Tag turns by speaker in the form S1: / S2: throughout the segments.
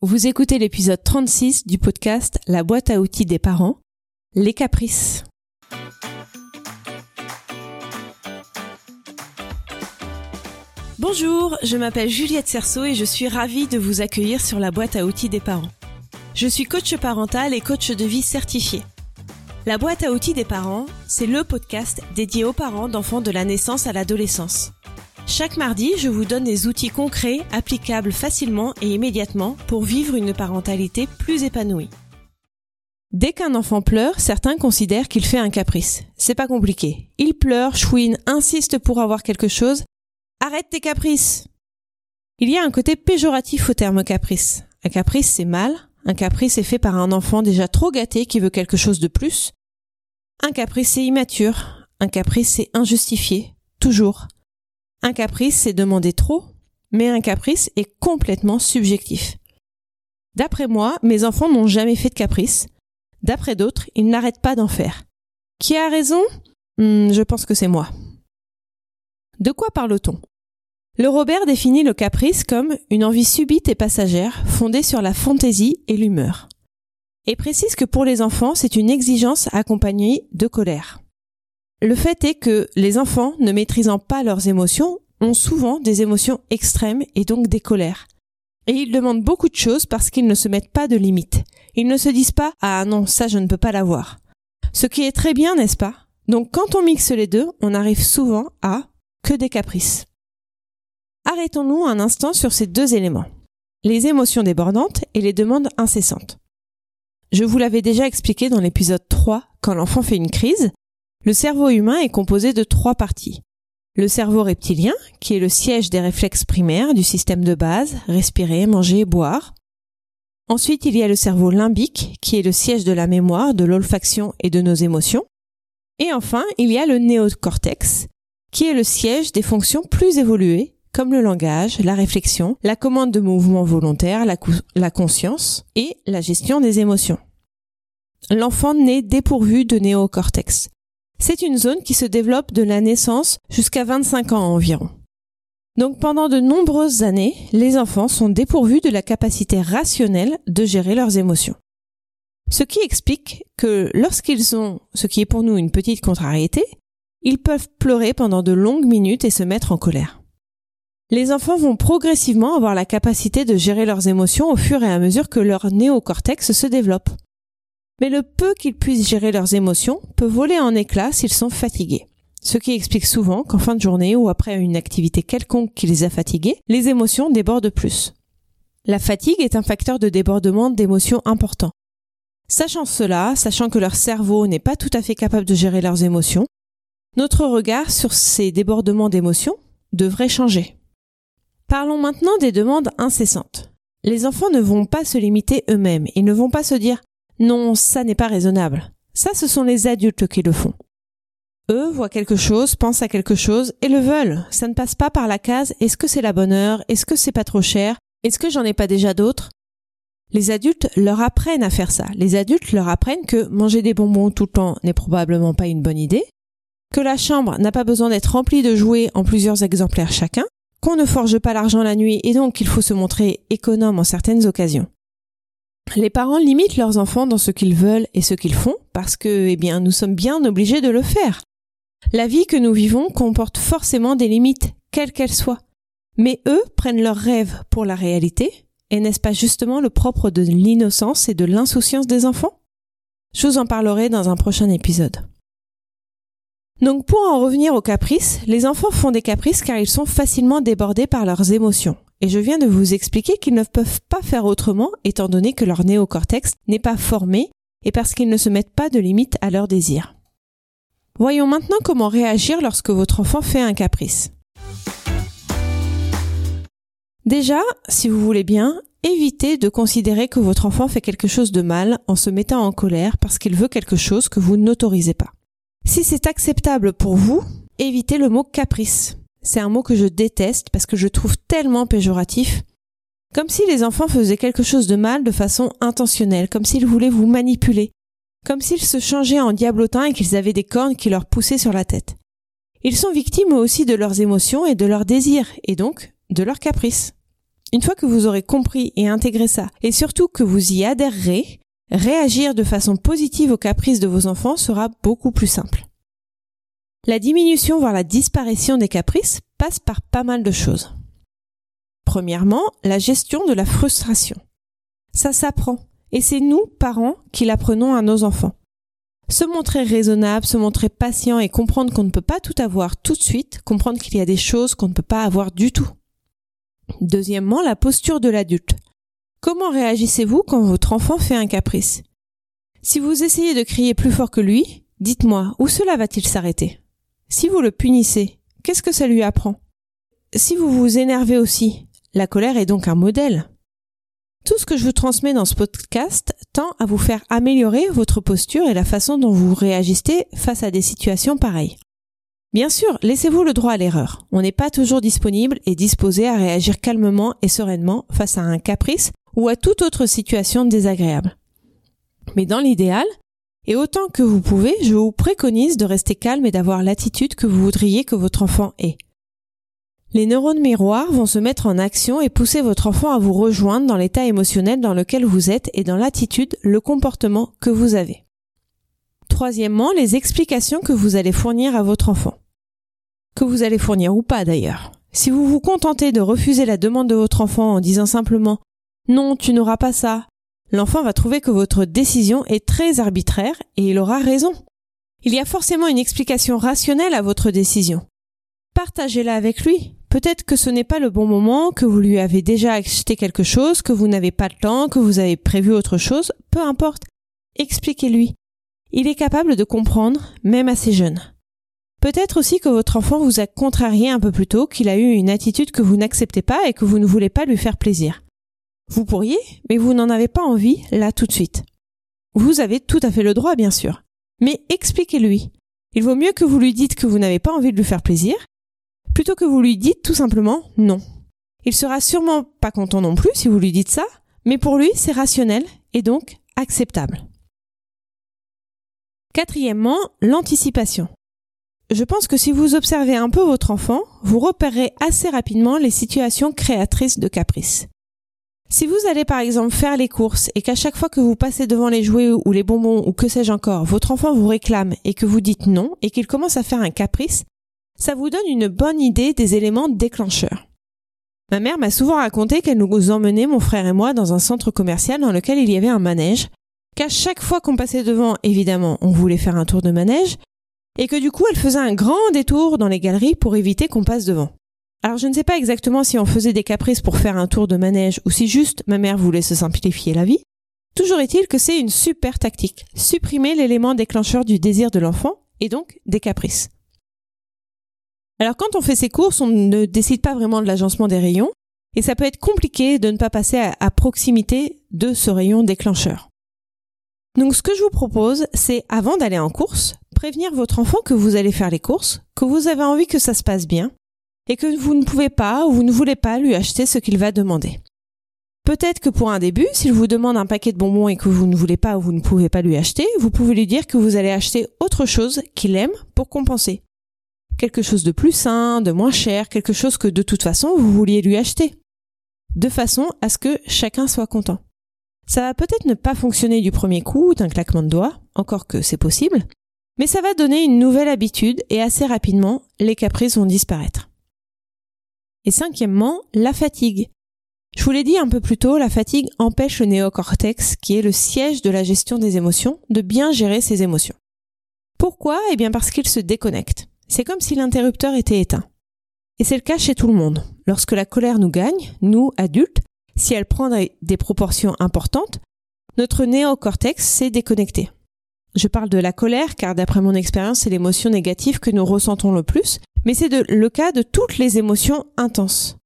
S1: Vous écoutez l'épisode 36 du podcast La boîte à outils des parents, les caprices. Bonjour, je m'appelle Juliette Cerceau et je suis ravie de vous accueillir sur la boîte à outils des parents. Je suis coach parental et coach de vie certifié. La boîte à outils des parents, c'est le podcast dédié aux parents d'enfants de la naissance à l'adolescence. Chaque mardi, je vous donne des outils concrets, applicables facilement et immédiatement pour vivre une parentalité plus épanouie. Dès qu'un enfant pleure, certains considèrent qu'il fait un caprice. C'est pas compliqué. Il pleure, chouine, insiste pour avoir quelque chose Arrête tes caprices Il y a un côté péjoratif au terme caprice. Un caprice, c'est mal. Un caprice est fait par un enfant déjà trop gâté qui veut quelque chose de plus. Un caprice, c'est immature. Un caprice, c'est injustifié. Toujours. Un caprice, c'est demander trop. Mais un caprice est complètement subjectif. D'après moi, mes enfants n'ont jamais fait de caprice. D'après d'autres, ils n'arrêtent pas d'en faire. Qui a raison? Hmm, Je pense que c'est moi. De quoi parle-t-on? Le Robert définit le caprice comme une envie subite et passagère fondée sur la fantaisie et l'humeur. Et précise que pour les enfants, c'est une exigence accompagnée de colère. Le fait est que les enfants, ne maîtrisant pas leurs émotions, ont souvent des émotions extrêmes et donc des colères. Et ils demandent beaucoup de choses parce qu'ils ne se mettent pas de limites. Ils ne se disent pas Ah non, ça je ne peux pas l'avoir. Ce qui est très bien, n'est-ce pas? Donc quand on mixe les deux, on arrive souvent à que des caprices. Arrêtons-nous un instant sur ces deux éléments, les émotions débordantes et les demandes incessantes. Je vous l'avais déjà expliqué dans l'épisode 3, quand l'enfant fait une crise, le cerveau humain est composé de trois parties. Le cerveau reptilien, qui est le siège des réflexes primaires du système de base, respirer, manger, boire. Ensuite, il y a le cerveau limbique, qui est le siège de la mémoire, de l'olfaction et de nos émotions. Et enfin, il y a le néocortex, qui est le siège des fonctions plus évoluées, comme le langage, la réflexion, la commande de mouvements volontaires, la, conscience et la gestion des émotions. L'enfant naît dépourvu de néocortex. C'est une zone qui se développe de la naissance jusqu'à 25 ans environ. Donc pendant de nombreuses années, les enfants sont dépourvus de la capacité rationnelle de gérer leurs émotions. Ce qui explique que lorsqu'ils ont ce qui est pour nous une petite contrariété, ils peuvent pleurer pendant de longues minutes et se mettre en colère. Les enfants vont progressivement avoir la capacité de gérer leurs émotions au fur et à mesure que leur néocortex se développe. Mais le peu qu'ils puissent gérer leurs émotions peut voler en éclats s'ils sont fatigués. Ce qui explique souvent qu'en fin de journée ou après une activité quelconque qui les a fatigués, les émotions débordent plus. La fatigue est un facteur de débordement d'émotions important. Sachant cela, sachant que leur cerveau n'est pas tout à fait capable de gérer leurs émotions, notre regard sur ces débordements d'émotions devrait changer. Parlons maintenant des demandes incessantes. Les enfants ne vont pas se limiter eux-mêmes, ils ne vont pas se dire non, ça n'est pas raisonnable. Ça, ce sont les adultes qui le font. Eux voient quelque chose, pensent à quelque chose et le veulent. Ça ne passe pas par la case est-ce que c'est la bonne heure, est-ce que c'est pas trop cher, est-ce que j'en ai pas déjà d'autres? Les adultes leur apprennent à faire ça. Les adultes leur apprennent que manger des bonbons tout le temps n'est probablement pas une bonne idée, que la chambre n'a pas besoin d'être remplie de jouets en plusieurs exemplaires chacun, qu'on ne forge pas l'argent la nuit et donc qu'il faut se montrer économe en certaines occasions. Les parents limitent leurs enfants dans ce qu'ils veulent et ce qu'ils font parce que, eh bien, nous sommes bien obligés de le faire. La vie que nous vivons comporte forcément des limites, quelles qu'elles soient. Mais eux prennent leurs rêves pour la réalité, et n'est-ce pas justement le propre de l'innocence et de l'insouciance des enfants? Je vous en parlerai dans un prochain épisode. Donc pour en revenir aux caprices, les enfants font des caprices car ils sont facilement débordés par leurs émotions. Et je viens de vous expliquer qu'ils ne peuvent pas faire autrement étant donné que leur néocortex n'est pas formé et parce qu'ils ne se mettent pas de limite à leurs désirs. Voyons maintenant comment réagir lorsque votre enfant fait un caprice. Déjà, si vous voulez bien, évitez de considérer que votre enfant fait quelque chose de mal en se mettant en colère parce qu'il veut quelque chose que vous n'autorisez pas. Si c'est acceptable pour vous, évitez le mot caprice. C'est un mot que je déteste parce que je trouve tellement péjoratif. Comme si les enfants faisaient quelque chose de mal de façon intentionnelle, comme s'ils voulaient vous manipuler, comme s'ils se changeaient en diablotins et qu'ils avaient des cornes qui leur poussaient sur la tête. Ils sont victimes aussi de leurs émotions et de leurs désirs, et donc de leurs caprices. Une fois que vous aurez compris et intégré ça, et surtout que vous y adhérerez, réagir de façon positive aux caprices de vos enfants sera beaucoup plus simple. La diminution voire la disparition des caprices passe par pas mal de choses. Premièrement, la gestion de la frustration. Ça s'apprend, et c'est nous, parents, qui l'apprenons à nos enfants. Se montrer raisonnable, se montrer patient et comprendre qu'on ne peut pas tout avoir tout de suite, comprendre qu'il y a des choses qu'on ne peut pas avoir du tout. Deuxièmement, la posture de l'adulte. Comment réagissez-vous quand votre enfant fait un caprice? Si vous essayez de crier plus fort que lui, dites-moi, où cela va-t-il s'arrêter? Si vous le punissez, qu'est-ce que ça lui apprend? Si vous vous énervez aussi, la colère est donc un modèle. Tout ce que je vous transmets dans ce podcast tend à vous faire améliorer votre posture et la façon dont vous réagissez face à des situations pareilles. Bien sûr, laissez-vous le droit à l'erreur. On n'est pas toujours disponible et disposé à réagir calmement et sereinement face à un caprice ou à toute autre situation désagréable. Mais dans l'idéal, et autant que vous pouvez, je vous préconise de rester calme et d'avoir l'attitude que vous voudriez que votre enfant ait. Les neurones miroirs vont se mettre en action et pousser votre enfant à vous rejoindre dans l'état émotionnel dans lequel vous êtes et dans l'attitude, le comportement que vous avez. Troisièmement, les explications que vous allez fournir à votre enfant. Que vous allez fournir ou pas d'ailleurs. Si vous vous contentez de refuser la demande de votre enfant en disant simplement non, tu n'auras pas ça, l'enfant va trouver que votre décision est très arbitraire et il aura raison. Il y a forcément une explication rationnelle à votre décision. Partagez-la avec lui. Peut-être que ce n'est pas le bon moment, que vous lui avez déjà acheté quelque chose, que vous n'avez pas le temps, que vous avez prévu autre chose, peu importe. Expliquez-lui. Il est capable de comprendre, même assez jeune. Peut-être aussi que votre enfant vous a contrarié un peu plus tôt, qu'il a eu une attitude que vous n'acceptez pas et que vous ne voulez pas lui faire plaisir. Vous pourriez, mais vous n'en avez pas envie là tout de suite. Vous avez tout à fait le droit, bien sûr. Mais expliquez-lui. Il vaut mieux que vous lui dites que vous n'avez pas envie de lui faire plaisir, plutôt que vous lui dites tout simplement non. Il sera sûrement pas content non plus si vous lui dites ça, mais pour lui c'est rationnel et donc acceptable. Quatrièmement, l'anticipation. Je pense que si vous observez un peu votre enfant, vous repérerez assez rapidement les situations créatrices de caprices. Si vous allez par exemple faire les courses et qu'à chaque fois que vous passez devant les jouets ou les bonbons ou que sais-je encore, votre enfant vous réclame et que vous dites non et qu'il commence à faire un caprice, ça vous donne une bonne idée des éléments déclencheurs. Ma mère m'a souvent raconté qu'elle nous emmenait, mon frère et moi, dans un centre commercial dans lequel il y avait un manège qu'à chaque fois qu'on passait devant, évidemment, on voulait faire un tour de manège, et que du coup, elle faisait un grand détour dans les galeries pour éviter qu'on passe devant. Alors je ne sais pas exactement si on faisait des caprices pour faire un tour de manège ou si juste ma mère voulait se simplifier la vie. Toujours est-il que c'est une super tactique. Supprimer l'élément déclencheur du désir de l'enfant et donc des caprices. Alors quand on fait ses courses, on ne décide pas vraiment de l'agencement des rayons et ça peut être compliqué de ne pas passer à, à proximité de ce rayon déclencheur. Donc ce que je vous propose, c'est avant d'aller en course, prévenir votre enfant que vous allez faire les courses, que vous avez envie que ça se passe bien, et que vous ne pouvez pas ou vous ne voulez pas lui acheter ce qu'il va demander. Peut-être que pour un début, s'il vous demande un paquet de bonbons et que vous ne voulez pas ou vous ne pouvez pas lui acheter, vous pouvez lui dire que vous allez acheter autre chose qu'il aime pour compenser. Quelque chose de plus sain, de moins cher, quelque chose que de toute façon vous vouliez lui acheter. De façon à ce que chacun soit content. Ça va peut-être ne pas fonctionner du premier coup, d'un claquement de doigts, encore que c'est possible, mais ça va donner une nouvelle habitude et assez rapidement, les caprices vont disparaître. Et cinquièmement, la fatigue. Je vous l'ai dit un peu plus tôt, la fatigue empêche le néocortex, qui est le siège de la gestion des émotions, de bien gérer ses émotions. Pourquoi? Eh bien parce qu'il se déconnecte. C'est comme si l'interrupteur était éteint. Et c'est le cas chez tout le monde. Lorsque la colère nous gagne, nous, adultes, si elle prend des proportions importantes, notre néocortex s'est déconnecté. Je parle de la colère car d'après mon expérience, c'est l'émotion négative que nous ressentons le plus, mais c'est le cas de toutes les émotions intenses.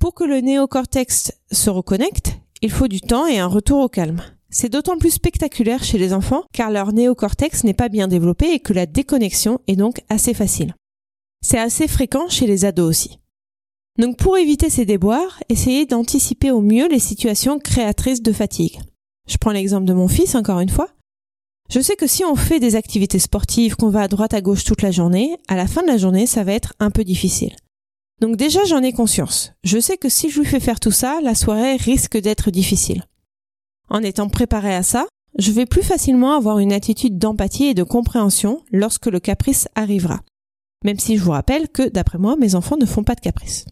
S1: Pour que le néocortex se reconnecte, il faut du temps et un retour au calme. C'est d'autant plus spectaculaire chez les enfants car leur néocortex n'est pas bien développé et que la déconnexion est donc assez facile. C'est assez fréquent chez les ados aussi. Donc pour éviter ces déboires, essayez d'anticiper au mieux les situations créatrices de fatigue. Je prends l'exemple de mon fils encore une fois. Je sais que si on fait des activités sportives, qu'on va à droite à gauche toute la journée, à la fin de la journée, ça va être un peu difficile. Donc déjà j'en ai conscience. Je sais que si je lui fais faire tout ça, la soirée risque d'être difficile. En étant préparé à ça, je vais plus facilement avoir une attitude d'empathie et de compréhension lorsque le caprice arrivera. Même si je vous rappelle que, d'après moi, mes enfants ne font pas de caprice.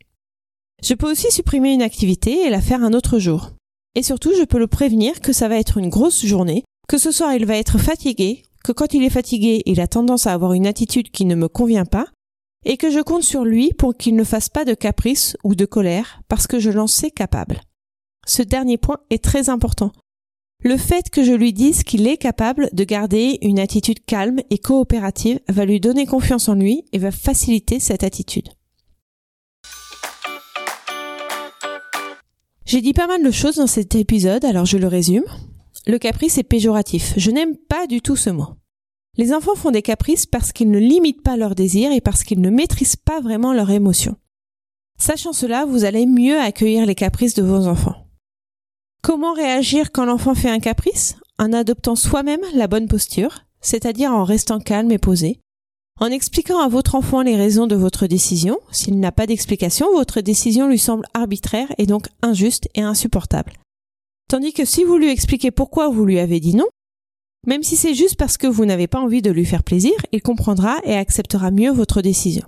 S1: Je peux aussi supprimer une activité et la faire un autre jour. Et surtout, je peux le prévenir que ça va être une grosse journée, que ce soir il va être fatigué, que quand il est fatigué, il a tendance à avoir une attitude qui ne me convient pas, et que je compte sur lui pour qu'il ne fasse pas de caprice ou de colère parce que je l'en sais capable. Ce dernier point est très important. Le fait que je lui dise qu'il est capable de garder une attitude calme et coopérative va lui donner confiance en lui et va faciliter cette attitude. J'ai dit pas mal de choses dans cet épisode, alors je le résume. Le caprice est péjoratif. Je n'aime pas du tout ce mot. Les enfants font des caprices parce qu'ils ne limitent pas leurs désirs et parce qu'ils ne maîtrisent pas vraiment leurs émotions. Sachant cela, vous allez mieux accueillir les caprices de vos enfants. Comment réagir quand l'enfant fait un caprice? En adoptant soi-même la bonne posture, c'est-à-dire en restant calme et posé, en expliquant à votre enfant les raisons de votre décision. S'il n'a pas d'explication, votre décision lui semble arbitraire et donc injuste et insupportable. Tandis que si vous lui expliquez pourquoi vous lui avez dit non, même si c'est juste parce que vous n'avez pas envie de lui faire plaisir, il comprendra et acceptera mieux votre décision.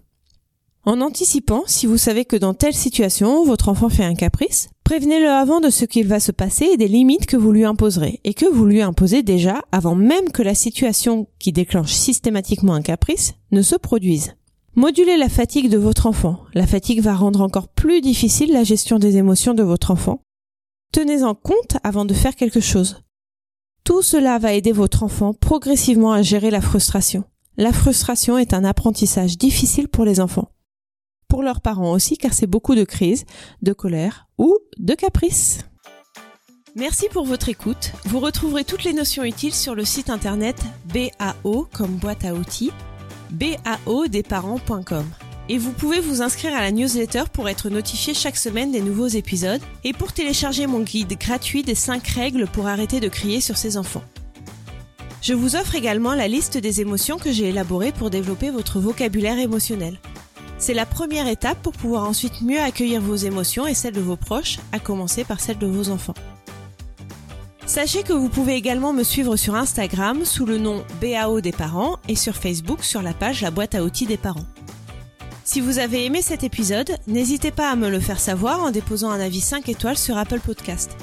S1: En anticipant, si vous savez que dans telle situation, votre enfant fait un caprice, prévenez-le avant de ce qu'il va se passer et des limites que vous lui imposerez, et que vous lui imposez déjà avant même que la situation qui déclenche systématiquement un caprice ne se produise. Modulez la fatigue de votre enfant. La fatigue va rendre encore plus difficile la gestion des émotions de votre enfant. Tenez-en compte avant de faire quelque chose. Tout cela va aider votre enfant progressivement à gérer la frustration. La frustration est un apprentissage difficile pour les enfants. Pour leurs parents aussi, car c'est beaucoup de crises, de colère ou de caprices. Merci pour votre écoute. Vous retrouverez toutes les notions utiles sur le site internet BAO comme boîte à outils, baodesparents.com. Et vous pouvez vous inscrire à la newsletter pour être notifié chaque semaine des nouveaux épisodes et pour télécharger mon guide gratuit des 5 règles pour arrêter de crier sur ses enfants. Je vous offre également la liste des émotions que j'ai élaborées pour développer votre vocabulaire émotionnel. C'est la première étape pour pouvoir ensuite mieux accueillir vos émotions et celles de vos proches, à commencer par celles de vos enfants. Sachez que vous pouvez également me suivre sur Instagram sous le nom BAO des parents et sur Facebook sur la page La boîte à outils des parents. Si vous avez aimé cet épisode, n'hésitez pas à me le faire savoir en déposant un avis 5 étoiles sur Apple Podcast.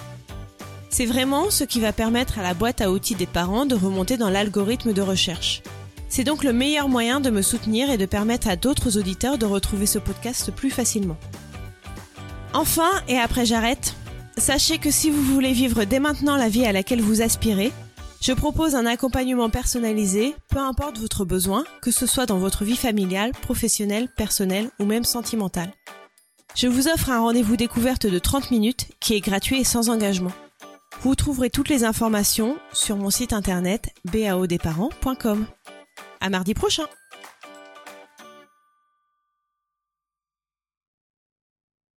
S1: C'est vraiment ce qui va permettre à la boîte à outils des parents de remonter dans l'algorithme de recherche. C'est donc le meilleur moyen de me soutenir et de permettre à d'autres auditeurs de retrouver ce podcast plus facilement. Enfin, et après j'arrête, sachez que si vous voulez vivre dès maintenant la vie à laquelle vous aspirez, je propose un accompagnement personnalisé, peu importe votre besoin, que ce soit dans votre vie familiale, professionnelle, personnelle ou même sentimentale. Je vous offre un rendez-vous découverte de 30 minutes qui est gratuit et sans engagement. Vous trouverez toutes les informations sur mon site internet baodesparents.com. À mardi prochain!